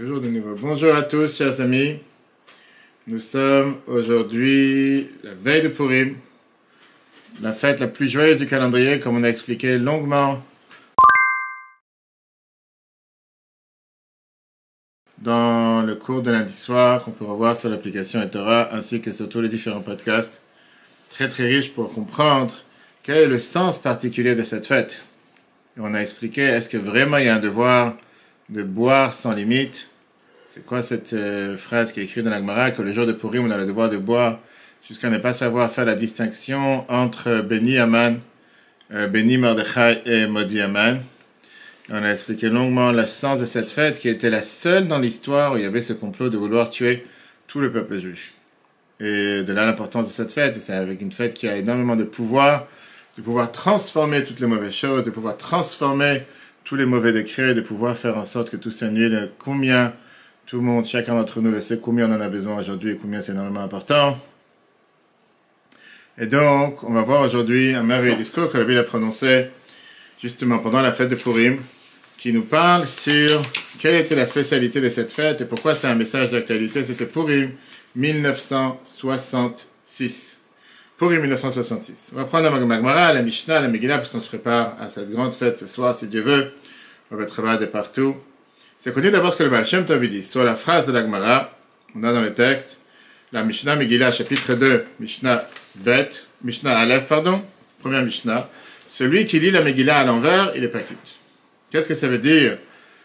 De nouveau. Bonjour à tous, chers amis. Nous sommes aujourd'hui la veille de Purim, la fête la plus joyeuse du calendrier, comme on a expliqué longuement dans le cours de lundi soir qu'on peut revoir sur l'application Etora ainsi que sur tous les différents podcasts. Très très riche pour comprendre quel est le sens particulier de cette fête. Et on a expliqué est-ce que vraiment il y a un devoir de boire sans limite? C'est quoi cette euh, phrase qui est écrite dans l'Agmara que le jour de Purim on a le devoir de boire jusqu'à ne pas savoir faire la distinction entre Beni Aman, euh, Beni Mordechai et Modi Aman? On a expliqué longuement le sens de cette fête qui était la seule dans l'histoire où il y avait ce complot de vouloir tuer tout le peuple juif. Et de là l'importance de cette fête, c'est avec une fête qui a énormément de pouvoir, de pouvoir transformer toutes les mauvaises choses, de pouvoir transformer tous les mauvais décrets, de pouvoir faire en sorte que tout s'annule. Combien tout le monde, chacun d'entre nous le sait, combien on en a besoin aujourd'hui et combien c'est énormément important. Et donc, on va voir aujourd'hui un merveilleux discours que la Bible a prononcé justement pendant la fête de Purim, qui nous parle sur quelle était la spécialité de cette fête et pourquoi c'est un message d'actualité. C'était Purim 1966. Purim 1966. On va prendre la Magmara, la Mishnah, la Megillah, parce qu'on se prépare à cette grande fête ce soir, si Dieu veut. On va travailler de partout. C'est connu d'abord ce que le Baal Shem Tov dit. Sur la phrase de la Gemara, on a dans le texte, la Mishnah Megillah, chapitre 2, Mishnah Bet, Mishnah Aleph, pardon, première Mishnah. Celui qui lit la Megillah à l'envers, il est pas quitte. Qu'est-ce que ça veut dire?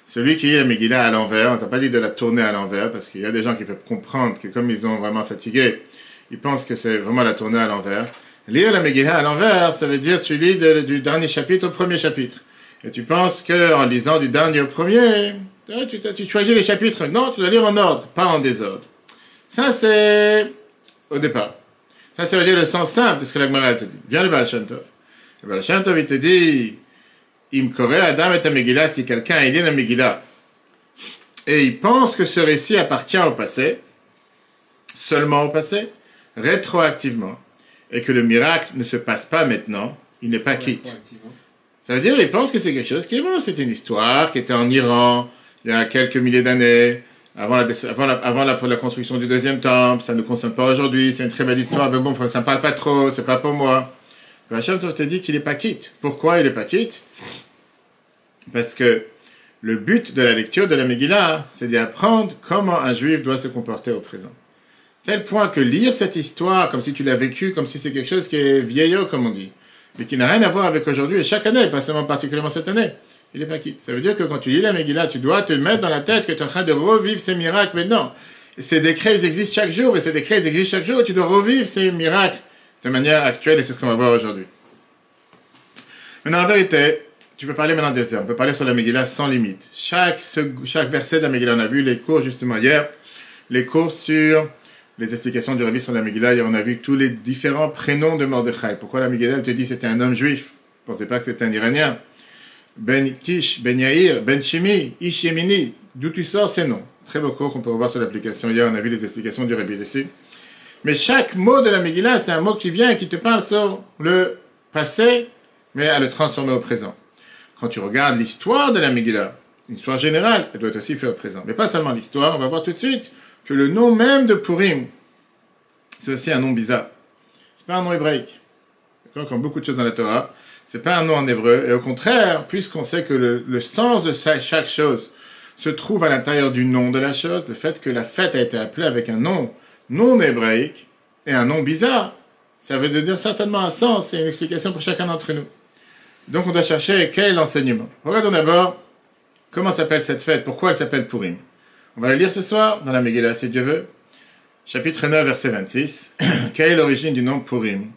Celui qui lit la Megillah à l'envers, on t'a pas dit de la tourner à l'envers, parce qu'il y a des gens qui peuvent comprendre que comme ils ont vraiment fatigué, ils pensent que c'est vraiment la tourner à l'envers. Lire la Megillah à l'envers, ça veut dire tu lis du dernier chapitre au premier chapitre. Et tu penses que en lisant du dernier au premier, tu, tu choisis les chapitres. Non, tu dois lire en ordre, pas en désordre. Ça, c'est au départ. Ça, ça veut dire le sens simple de ce que la Gemara te dit. Viens le Baal Shem Tov. Le Baal Shem Tov, il te dit, corée Adam et Megillah, si quelqu'un lit la Megillah, et il pense que ce récit appartient au passé, seulement au passé, rétroactivement, et que le miracle ne se passe pas maintenant, il n'est pas quitte. Ça veut dire, il pense que c'est quelque chose qui est bon, c'est une histoire qui était en Iran, il y a quelques milliers d'années, avant, la, construction du deuxième temple, ça ne nous concerne pas aujourd'hui, c'est une très belle histoire, mais bon, ça ne parle pas trop, c'est pas pour moi. Hachem te dit qu'il n'est pas quitte. Pourquoi il n'est pas quitte? Parce que le but de la lecture de la Megillah, c'est d'apprendre comment un juif doit se comporter au présent. Tel point que lire cette histoire comme si tu l'as vécu, comme si c'est quelque chose qui est vieillot, comme on dit, mais qui n'a rien à voir avec aujourd'hui et chaque année, pas seulement particulièrement cette année, il n'est pas quitte. Ça veut dire que quand tu lis la Megillah, tu dois te mettre dans la tête que tu es en train de revivre ces miracles maintenant. Ces décrets, ils existent chaque jour, et ces décrets, ils existent chaque jour, et tu dois revivre ces miracles de manière actuelle, et c'est ce qu'on va voir aujourd'hui. Maintenant, en vérité, tu peux parler maintenant des heures. On peut parler sur la Megillah sans limite. Chaque, chaque verset de la Megillah, on a vu les cours justement hier, les cours sur les explications du Rabbi sur la Megillah. Hier, on a vu tous les différents prénoms de Mordechai. Pourquoi la Megillah, elle te dit c'était un homme juif? Ne pensez pas que c'était un Iranien. Ben Kish, Ben Yair, Ben Shimi, Ish Yemini. D'où tu sors ces noms? Très beau cours qu'on peut revoir sur l'application. Hier, on a vu les explications du Rabbi dessus. Mais chaque mot de la Megillah, c'est un mot qui vient et qui te parle sur le passé, mais à le transformer au présent. Quand tu regardes l'histoire de la Megillah, l'histoire générale, elle doit être aussi faite au présent. Mais pas seulement l'histoire, on va voir tout de suite que le nom même de Purim, c'est aussi un nom bizarre. C'est pas un nom hébraïque. Comme beaucoup de choses dans la Torah, c'est pas un nom en hébreu. Et au contraire, puisqu'on sait que le, le sens de chaque chose se trouve à l'intérieur du nom de la chose, le fait que la fête a été appelée avec un nom non hébraïque et un nom bizarre, ça veut dire certainement un sens et une explication pour chacun d'entre nous. Donc on doit chercher quel est l'enseignement. Regardons d'abord comment s'appelle cette fête, pourquoi elle s'appelle Purim. On va la lire ce soir dans la Megillah, si Dieu veut. Chapitre 9, verset 26. quelle est l'origine du nom Purim?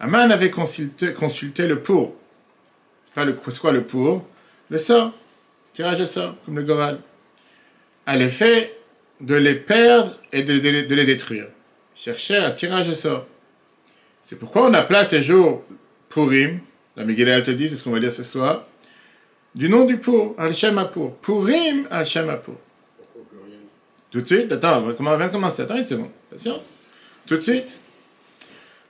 Aman avait consulté, le pour. C'est pas le quoi le pour? Le sort. Tirage de sort, comme le Goral. À l'effet de les perdre et de, les détruire. Chercher un tirage de sort. C'est pourquoi on appela ces jours Purim. La Megillah te dit, c'est ce qu'on va lire ce soir. Du nom du pour, Al-Shem pour. Purim, Al-Shem pour. Tout de suite, attends, on de commencer Attends, c'est bon. Patience. Tout de suite.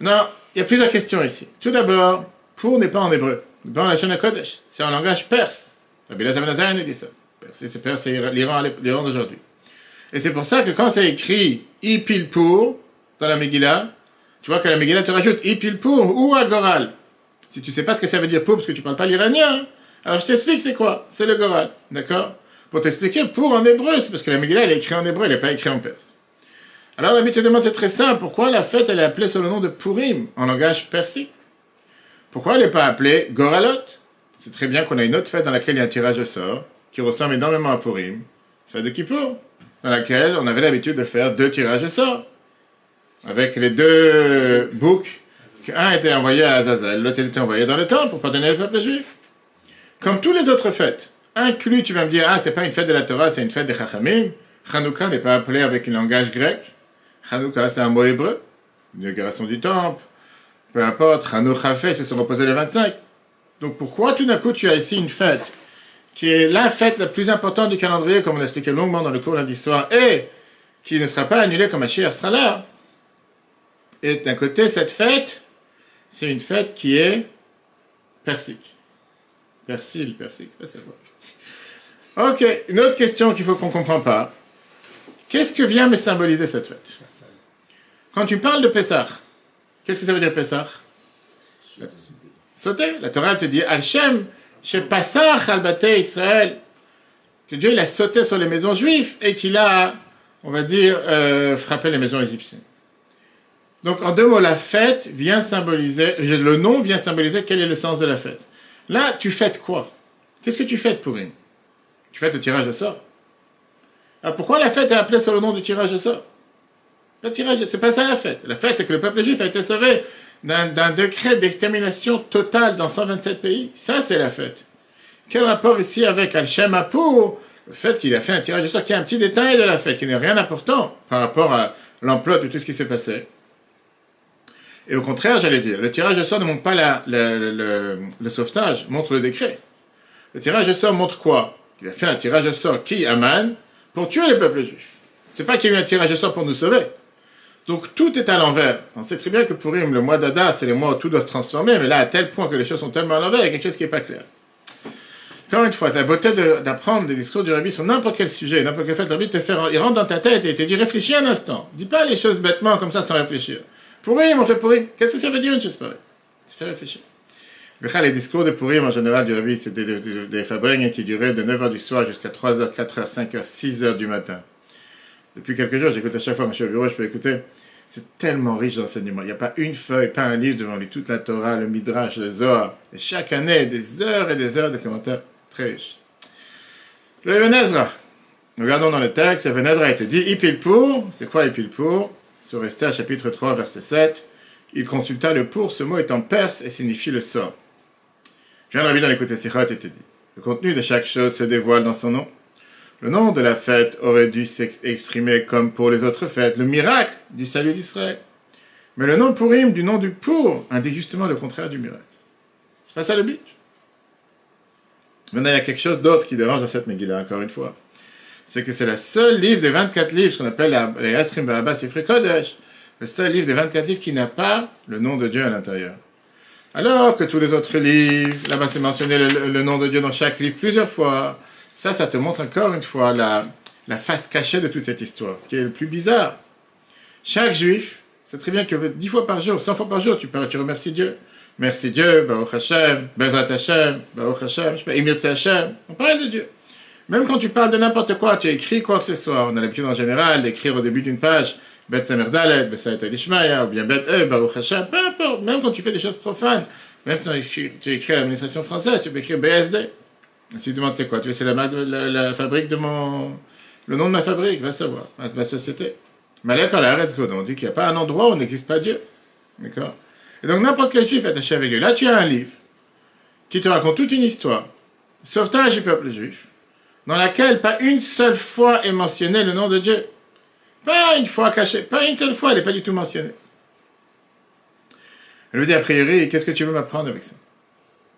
Non, il y a plusieurs questions ici. Tout d'abord, pour n'est pas en hébreu. Dans la chaîne Kodesh. C'est en langage perse. Rabbi Lazar dit ça. Perse, c'est l'Iran d'aujourd'hui. Et c'est pour ça que quand c'est écrit Ipil pour dans la Megillah, tu vois que la Megillah te rajoute Ipil pour ou Agoral. Si tu sais pas ce que ça veut dire pour parce que tu parles pas l'iranien, alors je t'explique c'est quoi C'est le Goral, d'accord? Pour t'expliquer pour en hébreu, c'est parce que la Megillah elle est écrite en hébreu, elle n'est pas écrite en perse. Alors la te demande c'est très simple, pourquoi la fête elle est appelée sous le nom de Purim en langage persique? Pourquoi elle n'est pas appelée Goralot? C'est très bien qu'on a une autre fête dans laquelle il y a un tirage au sort qui ressemble énormément à Purim, fête de Kippour dans laquelle on avait l'habitude de faire deux tirages de sort. Avec les deux boucs, un était envoyé à Azazel, l'autre était envoyé dans le temple pour pardonner le peuple juif. Comme toutes les autres fêtes, inclus, tu vas me dire, ah, c'est pas une fête de la Torah, c'est une fête des Chachamim. Chanukah n'est pas appelé avec un langage grec. Chanukah, c'est un mot hébreu, l'inauguration du temple. Peu importe, Chanukah fait, c'est se reposer le 25. Donc pourquoi tout d'un coup tu as ici une fête qui est la fête la plus importante du calendrier, comme on l'a expliqué longuement dans le cours lundi soir, et qui ne sera pas annulée comme Achir sera là. Et d'un côté, cette fête, c'est une fête qui est persique. Persil, persique. Ok, une autre question qu'il faut qu'on ne comprend pas. Qu'est-ce que vient me symboliser cette fête? Quand tu parles de Pessah, qu'est-ce que ça veut dire Pessah? Sauter. La Torah te dit Hachem chez Passach al Israël, que Dieu a sauté sur les maisons juives et qu'il a, on va dire, euh, frappé les maisons égyptiennes. Donc en deux mots, la fête vient symboliser, le nom vient symboliser quel est le sens de la fête. Là, tu fêtes quoi? Qu'est-ce que tu fêtes pour une Tu fêtes le tirage de sort. Alors pourquoi la fête est appelée sur le nom du tirage de sort? Le tirage, c'est pas ça la fête. La fête, c'est que le peuple juif a été sauvé d'un décret d'extermination totale dans 127 pays. Ça, c'est la fête. Quel rapport ici avec Al-Shem le fait qu'il a fait un tirage de sort, qui est un petit détail de la fête, qui n'est rien d'important par rapport à l'emploi de tout ce qui s'est passé? Et au contraire, j'allais dire, le tirage de sort ne montre pas le, sauvetage, montre le décret. Le tirage de sort montre quoi? Il a fait un tirage de sort qui, Aman, pour tuer le peuple juif. C'est pas qu'il y a eu un tirage de sort pour nous sauver. Donc tout est à l'envers. On sait très bien que pour le mois d'Ada, c'est le mois où tout doit se transformer, mais là, à tel point que les choses sont tellement à l'envers, il y a quelque chose qui n'est pas clair. Encore une fois, la beauté d'apprendre des discours du rabbi sur n'importe quel sujet, n'importe quel fait, le rabbi te fait, il rentre dans ta tête et te dit réfléchis un instant. Dis pas les choses bêtement comme ça sans réfléchir. Purim, on fait Purim. Qu'est-ce que ça veut dire une chose pareille? Ça fait réfléchir. Les discours de Purim en général du rabbi, c'était des, des, qui duraient de 9h du soir jusqu'à 3h, 4h, 5h, 6h du matin. Depuis quelques jours, j'écoute à chaque fois, au bureau, je peux écouter. C'est tellement riche d'enseignements. Il n'y a pas une feuille, pas un livre devant lui. Toute la Torah, le Midrash, le Zohar. Et chaque année, des heures et des heures de commentaires très riches. Le Ebenezra. Regardons dans le texte. Ebenezra a été dit Ipil pour. C'est quoi Ipil pour? Sur Esther, chapitre 3, verset 7. Il consulta le pour. Ce mot est en perse et signifie le sort. Je viens de dans l'écoute Sichot et te dit Le contenu de chaque chose se dévoile dans son nom. Le nom de la fête aurait dû s'exprimer comme pour les autres fêtes, le miracle du salut d'Israël. Mais le nom Purim du nom du pour indique justement le contraire du miracle. C'est pas ça le but? Maintenant, il y a quelque chose d'autre qui dérange dans cette Megillah, encore une fois. C'est que c'est le seul livre des 24 livres, ce qu'on appelle les Esrim Barabas et Kodesh, le seul livre des 24 livres qui n'a pas le nom de Dieu à l'intérieur. Alors que tous les autres livres, là-bas c'est mentionné le nom de Dieu dans chaque livre plusieurs fois, ça, ça te montre encore une fois la, face cachée de toute cette histoire. Ce qui est le plus bizarre. Chaque juif, c'est très bien que dix fois par jour, cent fois par jour, tu, remercies Dieu. Merci Dieu, Baruch Hashem, Bezrat Hashem, Baruch Hashem, Imir Hashem. On parle de Dieu. Même quand tu parles de n'importe quoi, tu écris quoi que ce soit. On a l'habitude en général d'écrire au début d'une page Bet Samer Dalet, ou bien Bet E, Baruch Hashem, peu importe. Même quand tu fais des choses profanes, même quand tu écris à l'administration française, tu peux écrire BSD. Si tu demandes c'est quoi, tu veux c'est la, fabrique de mon. Le nom de ma fabrique, va savoir, ma société. Malek la on dit qu'il n'y a pas un endroit où n'existe pas Dieu. D'accord? Et donc n'importe quel juif attaché avec Dieu. Là, tu as un livre qui te raconte toute une histoire, sauvetage du peuple juif, dans laquelle pas une seule fois est mentionné le nom de Dieu. Pas une fois caché, pas une seule fois, elle n'est pas du tout mentionnée. Elle lui dit a priori, qu'est-ce que tu veux m'apprendre avec ça?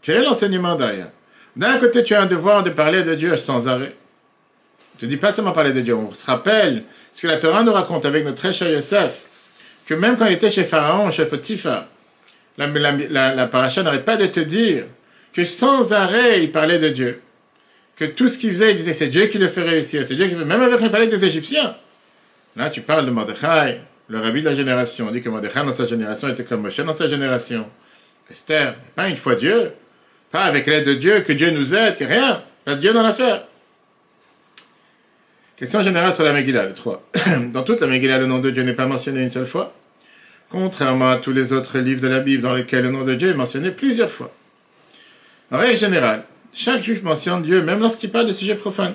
Quel est l'enseignement derrière? D'un côté, tu as un devoir de parler de Dieu sans arrêt. Je ne dis pas seulement parler de Dieu. On se rappelle ce que la Torah nous raconte avec notre très cher Yosef, que même quand il était chez Pharaon, chez Potiphar, la, la, paracha n'arrête pas de te dire que sans arrêt, il parlait de Dieu. que tout ce qu'il faisait, il disait c'est Dieu qui le fait réussir, c'est Dieu qui fait, même avec le palais des Égyptiens. Là, tu parles de Mordechai, le rabbi de la génération. On dit que Mordechai dans sa génération était comme Moshe dans sa génération. Esther, pas une fois Dieu, pas avec l'aide de Dieu, que Dieu nous aide, que rien, pas Dieu dans l'affaire. Question générale sur la Megillah, le 3. Dans toute la Megillah, le nom de Dieu n'est pas mentionné une seule fois, contrairement à tous les autres livres de la Bible dans lesquels le nom de Dieu est mentionné plusieurs fois. En règle générale, chaque juif mentionne Dieu même lorsqu'il parle de sujets profanes,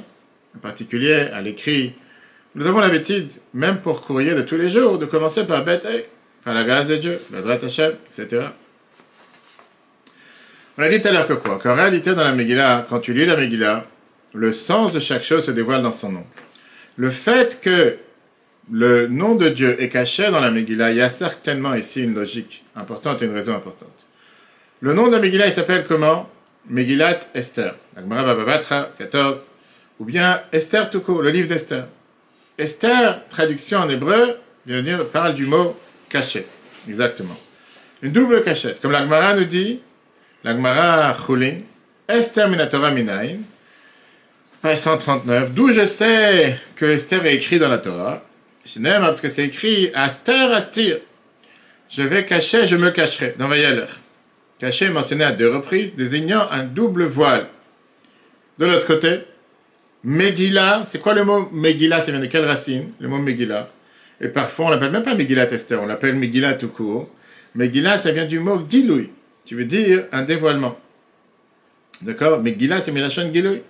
en particulier à l'écrit. Nous avons l'habitude, même pour courrier de tous les jours, de commencer par Beth par la grâce de Dieu, Bezrat Hashem, etc. On a dit tout à l'heure que quoi Qu'en réalité, dans la Megillah, quand tu lis la Megillah, le sens de chaque chose se dévoile dans son nom le fait que le nom de Dieu est caché dans la Megillah, il y a certainement ici une logique importante et une raison importante. Le nom de la Megillah, il s'appelle comment? Megillat Esther. 14. Ou bien Esther tout le livre d'Esther. Esther, traduction en hébreu, vient dire, parle du mot caché. Exactement. Une double cachette. Comme l'Agmara nous dit, l'Agmara Chulin, Esther minatora minayin, page 139, d'où je sais que Esther est écrit dans la Torah. Je n'aime parce que c'est écrit Aster Astir. Je vais cacher, je me cacherai. Dans Vayaler. Cacher est mentionné à deux reprises, désignant un double voile. De l'autre côté, Megillah, c'est quoi le mot Megillah? Ça vient de quelle racine? Le mot Megillah. Et parfois, on l'appelle même pas Megillah Esther, on l'appelle Megillah tout court. Megillah, ça vient du mot Giloui, qui veut dire un dévoilement. D'accord? Megillah, c'est Milachon Giloui.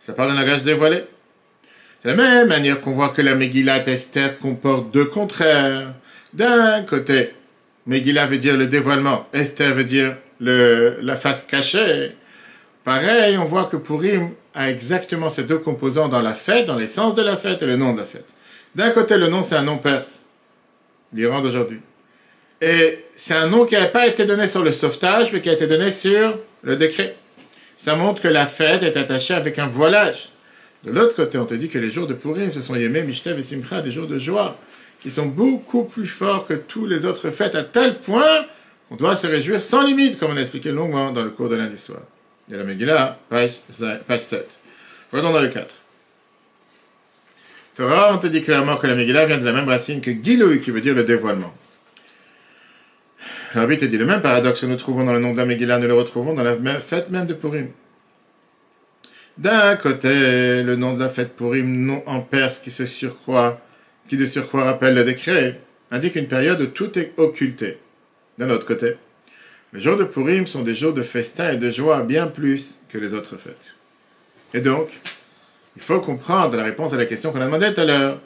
Ça parle d'un langage dévoilé. C'est la même manière qu'on voit que la Megillah Esther comporte deux contraires. D'un côté, Megillah veut dire le dévoilement, Esther veut dire la face cachée. Pareil, on voit que Purim a exactement ces deux composants dans la fête, dans l'essence de la fête et le nom de la fête. D'un côté, le nom, c'est un nom perse, l'Iran d'aujourd'hui. Et c'est un nom qui n'a pas été donné sur le sauvetage, mais qui a été donné sur le décret ça montre que la fête est attachée avec un voilage. De l'autre côté, on te dit que les jours de Purim, ce sont Yemé, Mishtev et Simcha, des jours de joie, qui sont beaucoup plus forts que tous les autres fêtes, à tel point qu'on doit se réjouir sans limite, comme on a expliqué longuement dans le cours de lundi soir. Et la Megillah, page, 7. Voyons dans le 4. Torah, on te dit clairement que la Megillah vient de la même racine que Giloui, qui veut dire le dévoilement. Rabbi te dit le même paradoxe que nous trouvons dans le nom de la Megillah, nous le retrouvons dans la fête même de Purim. D'un côté, le nom de la fête Purim, nom en perse qui se surcroît, qui de surcroît rappelle le décret, indique une période où tout est occulté. D'un autre côté, les jours de Purim sont des jours de festin et de joie bien plus que les autres fêtes. Et donc, il faut comprendre la réponse à la question qu'on a demandée tout à l'heure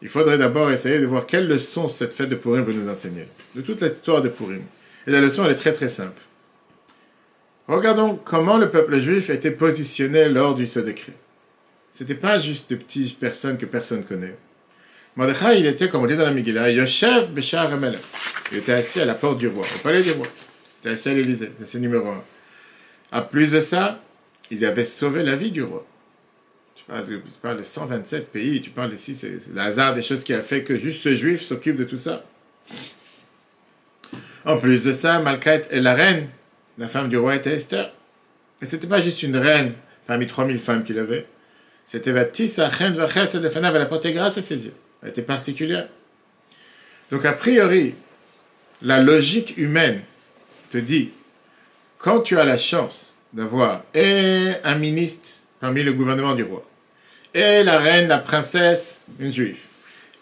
il faudrait d'abord essayer de voir quelle leçon cette fête de Purim veut nous enseigner, de toute l'histoire de Purim. Et la leçon, elle est très très simple. Regardons comment le peuple juif était positionné lors du ce décret. C'était pas juste de petites personnes que personne connaît. Mordechai, il était, comme on dit dans la Megillah, Yoshev Beshar Il était assis à la porte du roi, au palais du roi. Il était assis à l'Élysée, c'est ce numéro un. À plus de ça, il avait sauvé la vie du roi tu parles de 127 pays, tu parles ici, c'est le hasard des choses qui a fait que juste ce juif s'occupe de tout ça. En plus de ça, Malkat est la reine, la femme du roi était Esther. Et c'était pas juste une reine parmi 3000 femmes qu'il avait. C'était Vatissa, reine de Fanav, elle a porté grâce à ses yeux. Elle était particulière. Donc, a priori, la logique humaine te dit, quand tu as la chance d'avoir un ministre parmi le gouvernement du roi, et la reine, la princesse, une juive.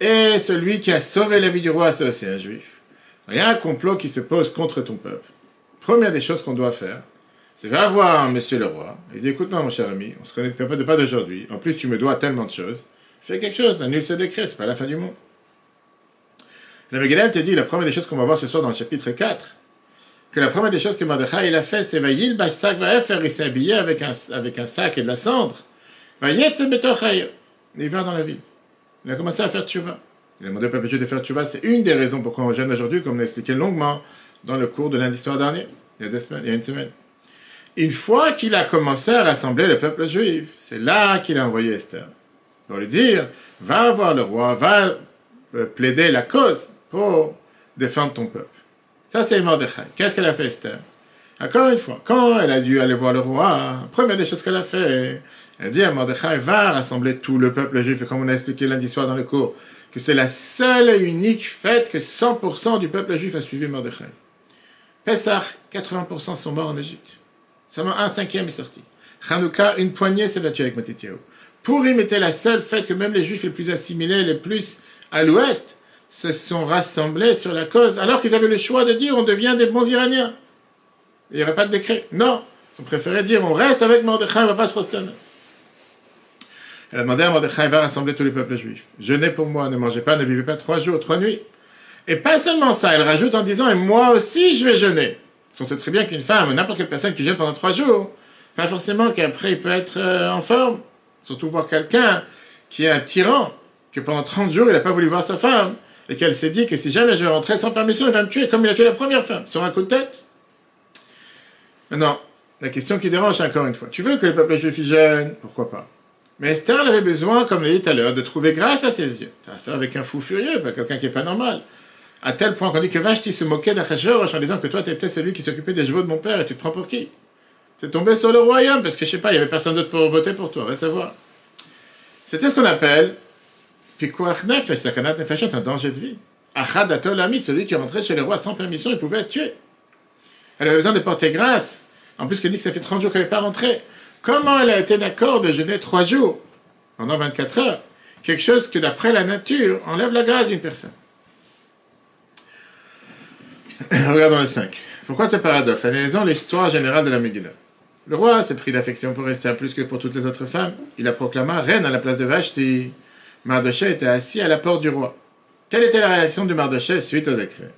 Et celui qui a sauvé la vie du roi, c'est aussi un juif. Il y a un complot qui se pose contre ton peuple. Première des choses qu'on doit faire, c'est va voir monsieur le roi et dit écoute-moi mon cher ami, on se connaît de pas d'aujourd'hui. En plus tu me dois tellement de choses. Fais quelque chose, annule ce décret, c'est pas la fin du monde. Le Megillah te dit la première des choses qu'on va voir ce soir dans le chapitre 4, que la première des choses que Mordechai il a fait, c'est va faire il s'est habillé avec avec un sac et de la cendre. Il va dans la ville. Il a commencé à faire tchouva. Il a demandé au peuple juif de faire tchouva. C'est une des raisons pourquoi on gêne aujourd'hui, comme on a expliqué longuement dans le cours de lundi soir dernier, il y a deux semaines, il y a une semaine. Une fois qu'il a commencé à rassembler le peuple juif, c'est là qu'il a envoyé Esther. Pour lui dire, va voir le roi, va euh, plaider la cause pour défendre ton peuple. Ça, c'est Mordechai. Qu'est-ce qu'elle a fait, Esther? Encore une fois, quand elle a dû aller voir le roi, première des choses qu'elle a fait, Elle dit à Mordechai, va rassembler tout le peuple juif, et comme on a expliqué lundi soir dans le cours, que c'est la seule et unique fête que 100% du peuple juif a suivi Mordechai. Pessah, 80% sont morts en Égypte. Seulement un cinquième est sorti. Hanouka, une poignée s'est battue avec Matityahu. Purim était la seule fête que même les juifs les plus assimilés, les plus à l'ouest, se sont rassemblés sur la cause, alors qu'ils avaient le choix de dire on devient des bons Iraniens. Il n'y aurait pas de décret. Non. Ils ont préféré dire on reste avec Mordechai, on ne va pas se prosterner. Elle a demandé à Mordechai va rassembler tous les peuples juifs. Jeûnez pour moi, ne mangez pas, ne vivez pas trois jours, trois nuits. Et pas seulement ça, elle rajoute en disant et moi aussi je vais jeûner. On sait très bien qu'une femme n'importe quelle personne qui jeûne pendant trois jours, pas forcément qu'après il peut être euh, en forme. Surtout voir quelqu'un qui est un tyran, que pendant 30 jours il n'a pas voulu voir sa femme, et qu'elle s'est dit que si jamais je rentrais sans permission, il va me tuer comme il a tué la première femme, sur un coup de tête. Maintenant, la question qui dérange encore une fois. Tu veux que le peuple juif jeûne? Pourquoi pas? Mais Esther, avait besoin, comme je l'ai dit tout à l'heure, de trouver grâce à ses yeux. Tu as affaire avec un fou furieux, pas quelqu'un qui n'est pas normal. À tel point qu'on dit que Vashti se moquait d'Achashverosh en disant que toi, tu étais celui qui s'occupait des chevaux de mon père et tu te prends pour qui? Tu es tombé sur le royaume parce que je sais pas, il y avait personne d'autre pour voter pour toi, va savoir. C'était ce qu'on appelle Pikuach Nefesh, Sakanat Nefesh, un danger de vie. Achad Atolami, celui qui rentrait chez le roi sans permission, il pouvait être tué. Elle avait besoin de porter grâce. En plus, qu'elle dit que ça fait 30 jours qu'elle n'est pas rentrée. Comment elle a été d'accord de jeûner 3 jours pendant 24 heures? Quelque chose que d'après la nature enlève la grâce d'une personne. Regardons le 5. Pourquoi ce paradoxe? Analysons l'histoire générale de la Megillah. Le roi s'est pris d'affection pour rester plus que pour toutes les autres femmes. Il a proclamé reine à la place de Vashti. Mardoché était assis à la porte du roi. Quelle était la réaction de Mardoché suite au décret?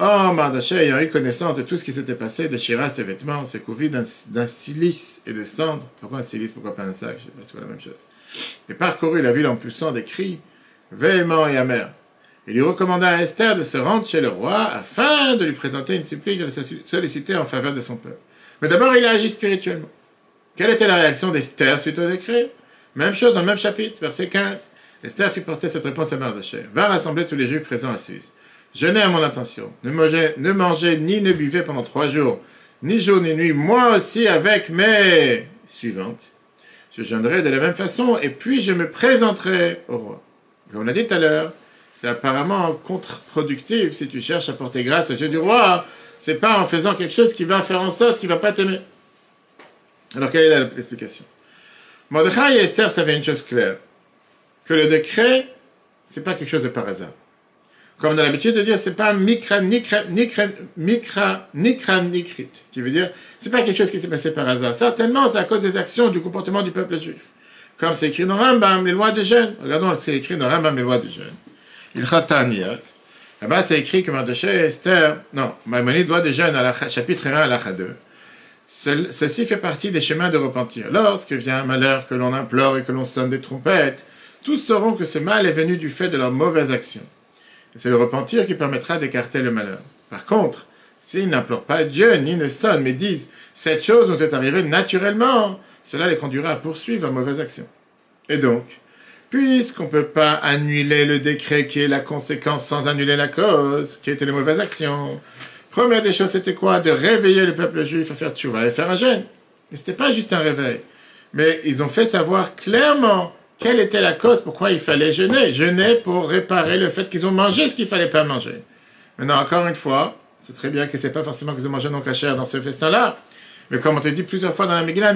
Oh, Mardoché, ayant eu connaissance de tout ce qui s'était passé, déchira ses vêtements, s'est couvert d'un silice et de cendres. Pourquoi un silice, pourquoi pas un sac? Je sais pas, c'est la même chose. Et parcourut la ville en poussant des cris véhéments et amers. Il lui recommanda à Esther de se rendre chez le roi afin de lui présenter une supplique et de le solliciter en faveur de son peuple. Mais d'abord, il a agi spirituellement. Quelle était la réaction d'Esther suite au décret Même chose dans le même chapitre, verset 15. Esther fit porter cette réponse à Mardoché. Va rassembler tous les juifs présents à Suse. Jeûnez à mon intention. Ne mangez, ni ne buvez pendant trois jours, ni jour ni nuit, moi aussi avec mes suivantes. Je jeûnerai de la même façon et puis je me présenterai au roi. Comme on l'a dit tout à l'heure, c'est apparemment contre-productif si tu cherches à porter grâce aux yeux du roi. C'est pas en faisant quelque chose qui va faire en sorte qu'il va pas t'aimer. Alors quelle est l'explication? Mordechai et Esther savaient une chose claire que le décret, c'est pas quelque chose de par hasard. Comme dans l'habitude de dire, c'est pas mikra nikra nikra mikra nikra nikrit, qui veut dire, c'est pas quelque chose qui s'est passé par hasard. Certainement, c'est à cause des actions, du comportement du peuple juif. Comme c'est écrit dans Rambam, les lois des jeunes. Regardons ce qui est écrit dans Rambam, les lois des jeunes. Il Khataniat. Là-bas, c'est écrit que Mardoché Esther, non, Maïmonide, loi des jeunes, à la, chapitre 1 à la 2. Ceci fait partie des chemins de repentir. Lorsque vient un malheur, que l'on implore et que l'on sonne des trompettes, tous sauront que ce mal est venu du fait de leurs mauvaises actions. C'est le repentir qui permettra d'écarter le malheur. Par contre, s'ils n'implorent pas Dieu ni ne sonnent, mais disent cette chose nous est arrivée naturellement, cela les conduira à poursuivre leurs mauvaises actions. Et donc, puisqu'on ne peut pas annuler le décret qui est la conséquence sans annuler la cause, qui était les mauvaises actions, première des choses, c'était quoi? De réveiller le peuple juif à faire tchouva et faire un jeûne. Mais ce n'était pas juste un réveil. Mais ils ont fait savoir clairement quelle était la cause, pourquoi il fallait jeûner? Jeûner pour réparer le fait qu'ils ont mangé ce qu'il fallait pas manger. Maintenant, encore une fois, c'est très bien que c'est pas forcément qu'ils ont mangé non cachère dans ce festin-là. Mais comme on te dit plusieurs fois dans la Megillah,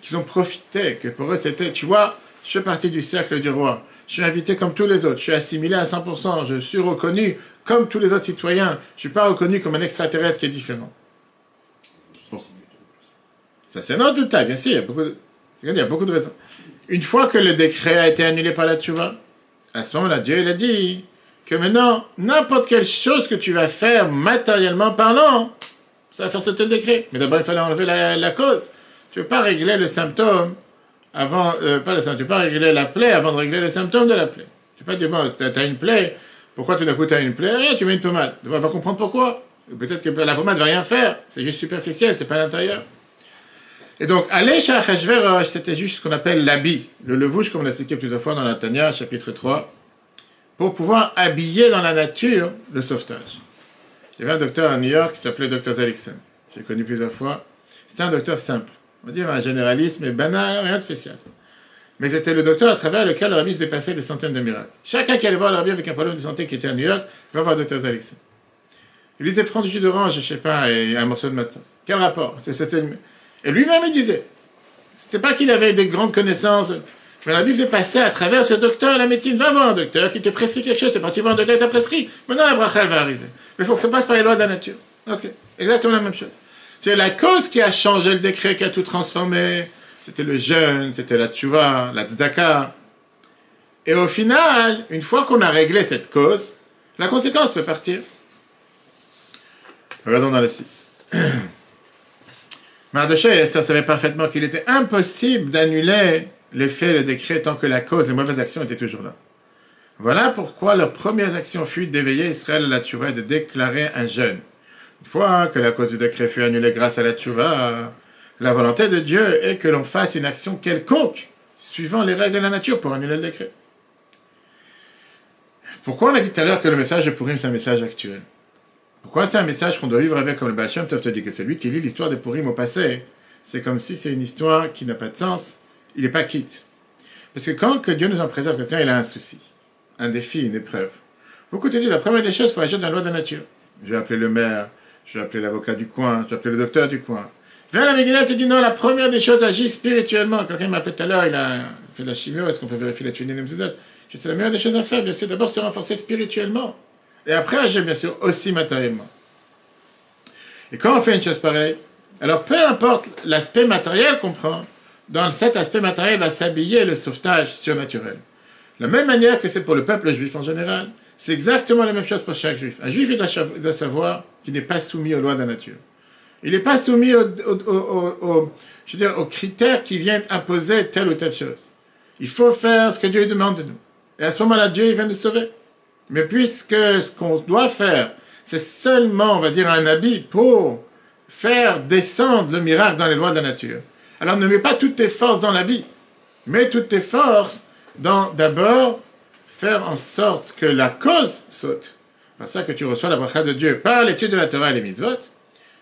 qu'ils ont profité, que pour eux c'était, tu vois, je fais partie du cercle du roi. Je suis invité comme tous les autres. Je suis assimilé à 100%. Je suis reconnu comme tous les autres citoyens. Je ne suis pas reconnu comme un extraterrestre qui est différent. Ça, c'est un autre détail, bien sûr. Il y a beaucoup de... Il y a beaucoup de raisons. Une fois que le décret a été annulé par la tchouva, à ce moment-là, Dieu il a dit que maintenant, n'importe quelle chose que tu vas faire matériellement parlant, ça va faire sauter le décret. Mais d'abord, il fallait enlever la, cause. Tu ne veux pas régler le symptôme avant, euh, pas le symptôme, tu ne veux pas régler la plaie avant de régler le symptôme de la plaie. Tu ne peux pas dire, bon, tu as une plaie, pourquoi tout d'un coup tu as une plaie? Rien, tu mets une pommade. On va comprendre pourquoi. Peut-être que la pommade ne va rien faire, c'est juste superficiel, c'est pas l'intérieur. Et donc, aller chez Achashverosh, c'était juste ce qu'on appelle l'habit, le levouche, comme on l'a expliqué plusieurs fois dans la Tanya, chapitre 3, pour pouvoir habiller dans la nature le sauvetage. Il y avait un docteur à New York qui s'appelait Dr. Zelikson. J'ai connu plusieurs fois. C'était un docteur simple. On va dire un généralisme banal, rien de spécial. Mais c'était le docteur à travers lequel le rabbi faisait passer des centaines de miracles. Chacun qui allait voir le rabbi avec un problème de santé qui était à New York va voir docteur Alexis. Il lui disait prends du jus d'orange, je sais pas, et un morceau de matin. Quel rapport? Et lui-même il disait. C'était pas qu'il avait des grandes connaissances, mais la Bible faisait passer à travers ce docteur la médecine. Va voir un docteur qui te prescrit quelque chose, c'est parti voir un docteur t'a prescrit. Maintenant la bracha va arriver. Mais il faut que ça passe par les lois de la nature. Ok, exactement la même chose. C'est la cause qui a changé le décret, qui a tout transformé. C'était le jeûne, c'était la tchouva, la tzedaka. Et au final, une fois qu'on a réglé cette cause, la conséquence peut partir. Regardons dans le 6. Mardoché et Esther savaient parfaitement qu'il était impossible d'annuler l'effet, le décret, tant que la cause des mauvaises actions était toujours là. Voilà pourquoi leur première action fut d'éveiller Israël à la tchouva et de déclarer un jeûne. Une fois que la cause du décret fut annulée grâce à la tchouva, la volonté de Dieu est que l'on fasse une action quelconque, suivant les règles de la nature, pour annuler le décret. Pourquoi on a dit tout à l'heure que le message de Purim, c'est un message actuel? Pourquoi c'est un message qu'on doit vivre avec, comme le Baal Shem te dit que celui qui lit l'histoire de Purim au passé, c'est comme si c'est une histoire qui n'a pas de sens, il n'est pas quitte. Parce que quand que Dieu nous en préserve, quelqu'un il a un souci, un défi, une épreuve. Beaucoup te disent, la première des choses, il faut agir dans la loi de la nature. Je vais appeler le maire, je vais appeler l'avocat du coin, je vais appeler le docteur du coin. Viens la Megillah, te dit non, la première des choses, agit spirituellement. Quelqu'un m'a appelé tout à l'heure, il a fait de la chimio, est-ce qu'on peut vérifier la tunnel Je c'est la meilleure des choses à faire, bien sûr. D'abord se renforcer spirituellement. Et après agir, bien sûr, aussi matériellement. Et quand on fait une chose pareille, alors peu importe l'aspect matériel qu'on prend, dans cet aspect matériel va s'habiller le sauvetage surnaturel. De la même manière que c'est pour le peuple juif en général, c'est exactement la même chose pour chaque juif. Un juif doit savoir qu'il n'est pas soumis aux lois de la nature. Il n'est pas soumis dire, aux critères qui viennent imposer telle ou telle chose. Il faut faire ce que Dieu demande de nous. Et à ce moment-là, Dieu il vient nous sauver. Mais puisque ce qu'on doit faire, c'est seulement, on va dire, un habit pour faire descendre le miracle dans les lois de la nature. Alors ne mets pas toutes tes forces dans l'habit. Mets toutes tes forces dans d'abord faire en sorte que la cause saute. C'est ça que tu reçois la bracha de Dieu par l'étude de la Torah et les mitzvot.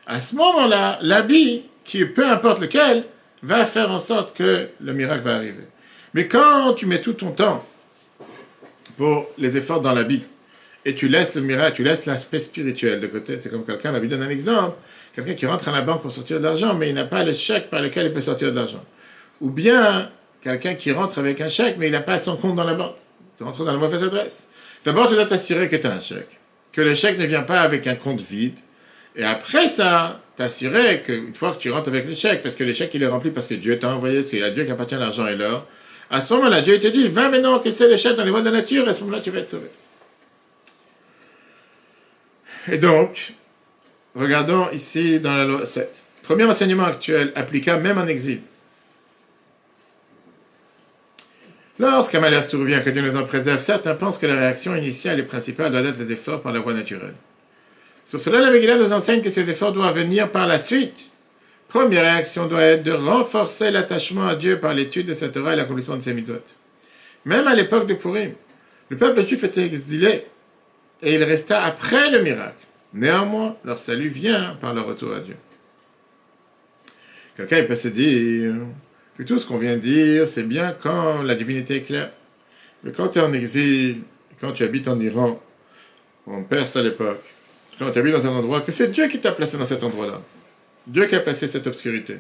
À ce moment-là, l'habit, qui peu importe lequel, va faire en sorte que le miracle va arriver. Mais quand tu mets tout ton temps pour les efforts dans l'habit, et tu laisses le miracle, tu laisses l'aspect spirituel de côté, c'est comme quelqu'un, la Bible donne un exemple, quelqu'un qui rentre à la banque pour sortir de l'argent, mais il n'a pas le chèque par lequel il peut sortir de l'argent. Ou bien quelqu'un qui rentre avec un chèque, mais il n'a pas son compte dans la banque. Tu rentres dans la mauvaise adresse. D'abord, tu dois t'assurer que tu as un chèque, que le chèque ne vient pas avec un compte vide, et après ça, t'assurer qu'une fois que tu rentres avec le chèque, parce que le chèque il est rempli parce que Dieu t'a envoyé, c'est à Dieu qui appartient l'argent et l'or, à ce moment-là, Dieu te dit, va maintenant encaisser le chèque dans les voies de la nature, et à ce moment-là, tu vas être sauvé. Et donc, regardons ici dans la loi 7. Premier enseignement actuel applicable même en exil. Lorsqu'un malheur survient, que Dieu nous en préserve, certains pensent que la réaction initiale et principale doit être les efforts par la voie naturelle. Sur cela, la Megillah nous enseigne que ces efforts doivent venir par la suite. Première réaction doit être de renforcer l'attachement à Dieu par l'étude de sa Torah et l'accomplissement de ses mitzvot. Même à l'époque de Purim, le peuple juif était exilé et il resta après le miracle. Néanmoins, leur salut vient par le retour à Dieu. Quelqu'un peut se dire que tout ce qu'on vient de dire, c'est bien quand la divinité est claire. Mais quand tu es en exil, quand tu habites en Iran, en Perse à l'époque, quand tu habites dans un endroit, que c'est Dieu qui t'a placé dans cet endroit-là. Dieu qui a placé cette obscurité.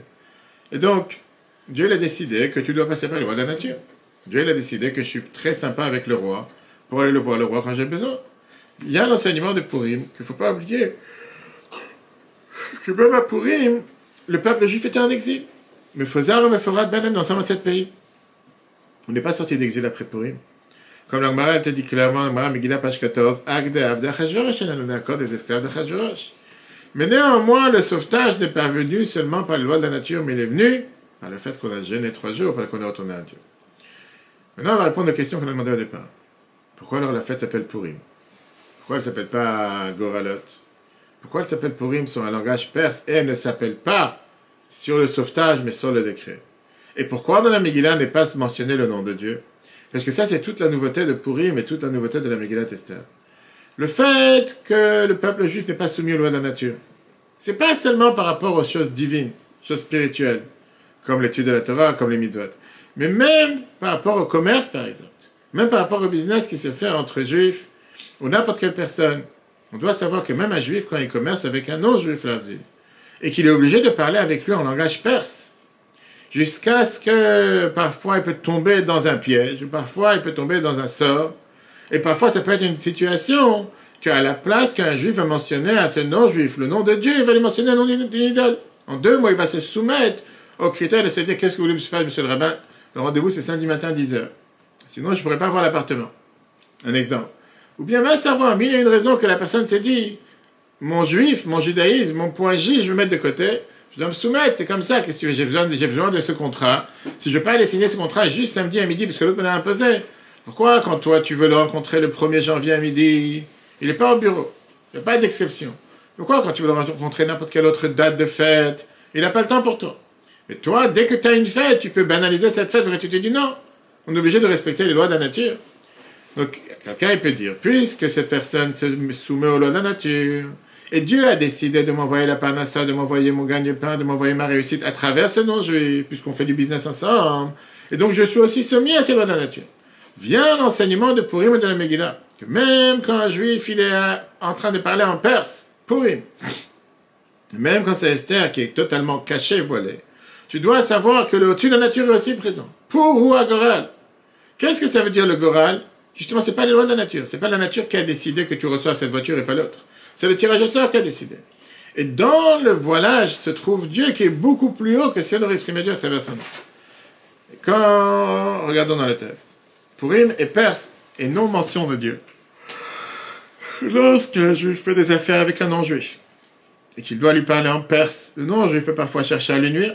Et donc, Dieu l'a décidé que tu dois passer par le roi de la nature. Dieu l'a décidé que je suis très sympa avec le roi pour aller le voir le roi quand j'ai besoin. Il y a l'enseignement de Purim qu'il ne faut pas oublier. Que même à Purim, le peuple juif était en exil. Mais Fozar et Mephorad Benem dans 127 pays. On n'est pas sorti d'exil après Purim. Comme l'Agmara te dit clairement, l'Agmara Megillah, page 14, Agde Avde Achashverosh, on a accord des esclaves d'Achashverosh. Mais néanmoins, le sauvetage n'est pas venu seulement par les lois de la nature, mais il est venu par le fait qu'on a gêné trois jours, par qu'on a retourné à Dieu. Maintenant, on va répondre aux questions qu'on a demandées au départ. Pourquoi alors la fête s'appelle Purim? Pourquoi elle ne s'appelle pas Goralot? Pourquoi elle s'appelle Purim sur un langage perse et elle ne s'appelle pas sur le sauvetage, mais sur le décret? Et pourquoi dans la Megillah n'est pas mentionné le nom de Dieu? Parce que ça, c'est toute la nouveauté de Purim et toute la nouveauté de la Megillah Esther. Le fait que le peuple juif n'est pas soumis aux lois de la nature, c'est pas seulement par rapport aux choses divines, choses spirituelles. comme l'étude de la Torah, comme les mitzvot. Mais même par rapport au commerce, par exemple, même par rapport au business qui se fait entre juifs ou n'importe quelle personne, on doit savoir que même un juif, quand il commerce avec un non-juif, et qu'il est obligé de parler avec lui en langage perse, jusqu'à ce que parfois il peut tomber dans un piège, parfois il peut tomber dans un sort, et parfois ça peut être une situation qu'à la place qu'un juif va mentionner à ce non-juif le nom de Dieu, il va lui mentionner le nom d'une idole. En deux mots, il va se soumettre aux critères de se dire qu'est-ce que vous voulez faire, monsieur le rabbin? Le rendez-vous, c'est samedi matin, 10h. Sinon, je ne pourrais pas avoir l'appartement. Un exemple. Ou bien, va savoir, y a une raison que la personne s'est dit mon juif, mon judaïsme, mon point J, je vais mettre de côté. Je dois me soumettre, c'est comme ça. Qu'est-ce que J'ai besoin, j'ai besoin de ce contrat. Si je ne veux pas aller signer ce contrat juste samedi à midi, parce que l'autre me l'a imposé. Pourquoi, quand toi, tu veux le rencontrer le 1er janvier à midi, il n'est pas au bureau? Il n'y a pas d'exception. Pourquoi, quand tu veux le rencontrer n'importe quelle autre date de fête, il n'a pas le temps pour toi? Mais toi, dès que tu as une fête, tu peux banaliser cette fête, mais tu te dis non. On est obligé de respecter les lois de la nature. Donc, quelqu'un peut dire, puisque cette personne se soumet aux lois de la nature, et Dieu a décidé de m'envoyer la panassa, de m'envoyer mon gagne-pain, de m'envoyer ma réussite à travers ce non-juif, puisqu'on fait du business ensemble. Et donc je suis aussi soumis à ces lois de la nature. Vient l'enseignement de Purim et de la Megillah, que même quand un juif il est en train de parler en perse, Purim, même quand c'est Esther qui est totalement caché, voilé, tu dois savoir que le au-dessus de la nature est aussi présent. Pour ou à Goral. Qu'est-ce que ça veut dire le Goral? Justement, c'est pas les lois de la nature. C'est pas la nature qui a décidé que tu reçois cette voiture et pas l'autre. C'est le tirage au sort qui a décidé. Et dans le voilage se trouve Dieu qui est beaucoup plus haut que si on aurait exprimé Dieu à travers son nom. Quand, regardons dans le texte, Purim est perse et non mention de Dieu. Lorsqu'un juif fait des affaires avec un non-juif et qu'il doit lui parler en perse, le non-juif peut parfois chercher à lui nuire.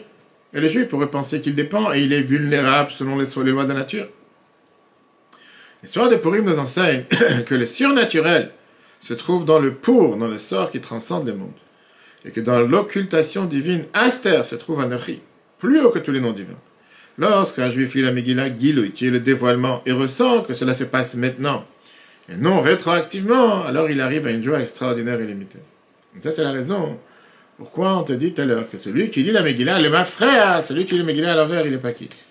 Et le juif pourrait penser qu'il dépend et il est vulnérable selon les, lois de la nature. L'histoire de Purim nous enseigne que le surnaturel se trouve dans le pour, dans le sort qui transcende les mondes. Et que dans l'occultation divine, Aster se trouve un Achi, plus haut que tous les noms divins. Lorsqu'un juif lit la Megillah Giloui, qui est le dévoilement, et ressent que cela se passe maintenant, et non rétroactivement, alors il arrive à une joie extraordinaire et limitée. Et ça, c'est la raison pourquoi on te dit tout à l'heure que celui qui lit la Megillah, le ma frère, celui qui lit la Megillah à l'envers, il est pas quitte?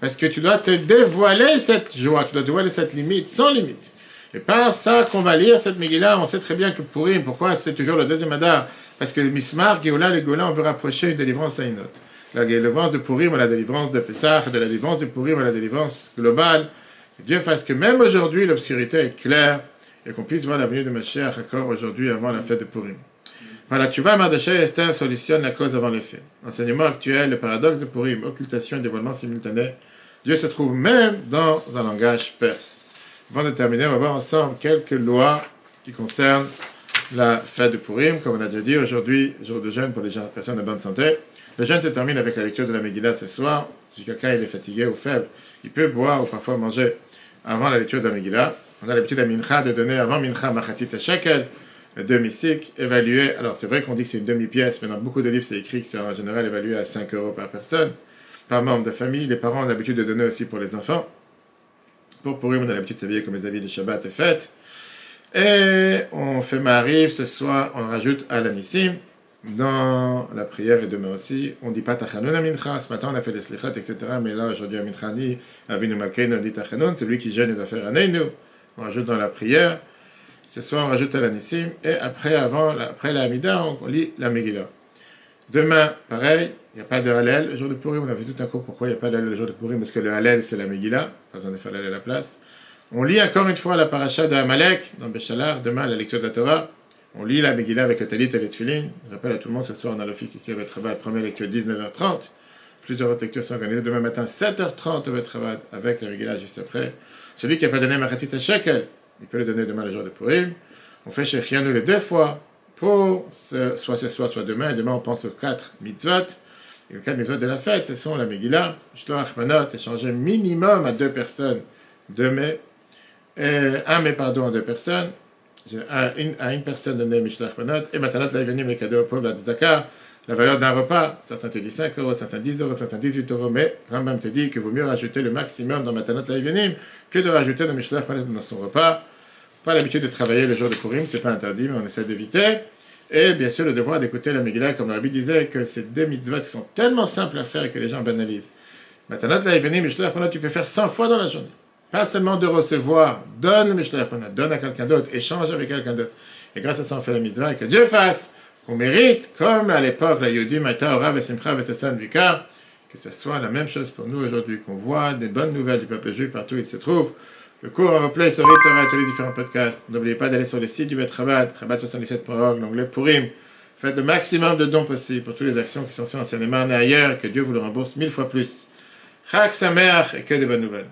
Parce que tu dois te dévoiler cette joie, tu dois dévoiler cette limite, sans limite. Et par ça qu'on va lire cette Megillah, on sait très bien que Purim, pourquoi c'est toujours le deuxième Adar? Parce que Mismar, Géoula, les Gola, on veut rapprocher une délivrance à une autre. La délivrance de Purim, la délivrance de Pessah, de la délivrance de Purim, la délivrance globale. Que Dieu fasse que même aujourd'hui, l'obscurité est claire et qu'on puisse voir l'avenir de Mashiach encore aujourd'hui avant la fête de Purim. Voilà, tu vois, Mardoché Esther solutionne la cause avant l'effet. Enseignement actuel, le paradoxe de Purim, occultation et dévoilement simultané. Dieu se trouve même dans un langage perse. Avant de terminer, on va voir ensemble quelques lois qui concernent la fête de Purim. Comme on a déjà dit, aujourd'hui, jour de jeûne pour les personnes de bonne santé. Le jeûne se termine avec la lecture de la Megillah ce soir. Si quelqu'un est fatigué ou faible, il peut boire ou parfois manger avant la lecture de la Megillah. On a l'habitude à Mincha de donner avant Mincha Machatit Shekel, demi-cycle, évalué. Alors c'est vrai qu'on dit que c'est une demi-pièce, mais dans beaucoup de livres c'est écrit que c'est en général évalué à 5 euros par personne, par membre de famille. Les parents ont l'habitude de donner aussi pour les enfants. Pour Purim, on a l'habitude de s'habiller comme les habits de Shabbat et fête. Et on fait Mariv ce soir, on rajoute à l'anissim. Dans la prière et demain aussi, on dit pas Tachanun à Mincha. Ce matin, on a fait les slichot, etc. Mais là, aujourd'hui, à Mincha, dit Avinu Malkeinu, on dit Tachanun. Celui qui gêne, doit faire Aneinu. On rajoute dans la prière. Ce soir, on rajoute à l'anissim. Et après, avant, après la Hamida, on lit la Megillah. Demain, pareil, il n'y a pas de Hallel. Le jour de Purim, on a vu tout un coup pourquoi il n'y a pas de Hallel le jour de Purim, parce que le Hallel, c'est la Megillah. Pas besoin de faire l'Hallel à la place. On lit encore une fois la paracha de Amalek dans Béchalar, demain la lecture de la Torah. On lit la Megillah avec le Talit et le Tfilin. Je rappelle à tout le monde que ce soir, on a l'office ici à Betrabat, première lecture 19h30. Plusieurs autres lectures sont organisées demain matin 7h30 au Betrabat avec la Megillah juste après. Celui qui n'a pas donné Machatit à Shekel, il peut le donner demain le jour de Purim. On fait Shechianu les deux fois pour soit ce soir, soit demain. Demain, on pense aux quatre mitzvot. Les quatre mitzvot de la fête, ce sont la Megillah, Shloach Manot, échanger minimum à deux personnes de mai, un mai pardon à deux personnes, à une, personne donner Mishlach Manot, et là, venu les cadeaux aux pauvres, la Tzaka, la valeur d'un repas, certains te disent 5 euros, certains 10 euros, certains 18 euros, mais Rambam te dit qu'il vaut mieux rajouter le maximum dans Matanot Laivenim que de rajouter dans Mishlach Manot dans son repas pas l'habitude de travailler le jour de Purim, c'est pas interdit, mais on essaie d'éviter. Et bien sûr, le devoir d'écouter la Megillah, comme Rabbi disait, que ces deux mitzvot sont tellement simples à faire que les gens banalisent. Maintenant, la Mishlach tu peux faire 100 fois dans la journée. Pas seulement de recevoir, donne le donne à quelqu'un d'autre, échange avec quelqu'un d'autre. Et grâce à ça, on fait la mitzvah et que Dieu fasse qu'on mérite, comme à l'époque, la Yodi, Maïta, Orav, et Simcha, et Vika, que ce soit la même chose pour nous aujourd'hui, qu'on voit des bonnes nouvelles du peuple juif partout où il se trouve. Le cours en replay sur Torah tous les différents podcasts. N'oubliez pas d'aller sur le site du Bet Rabat, rabat77.org, l'onglet Purim. Faites le maximum de dons possibles pour toutes les actions qui sont faites en Seine et ailleurs. Que Dieu vous le rembourse mille fois plus. Chak Sameach et que des bonnes nouvelles.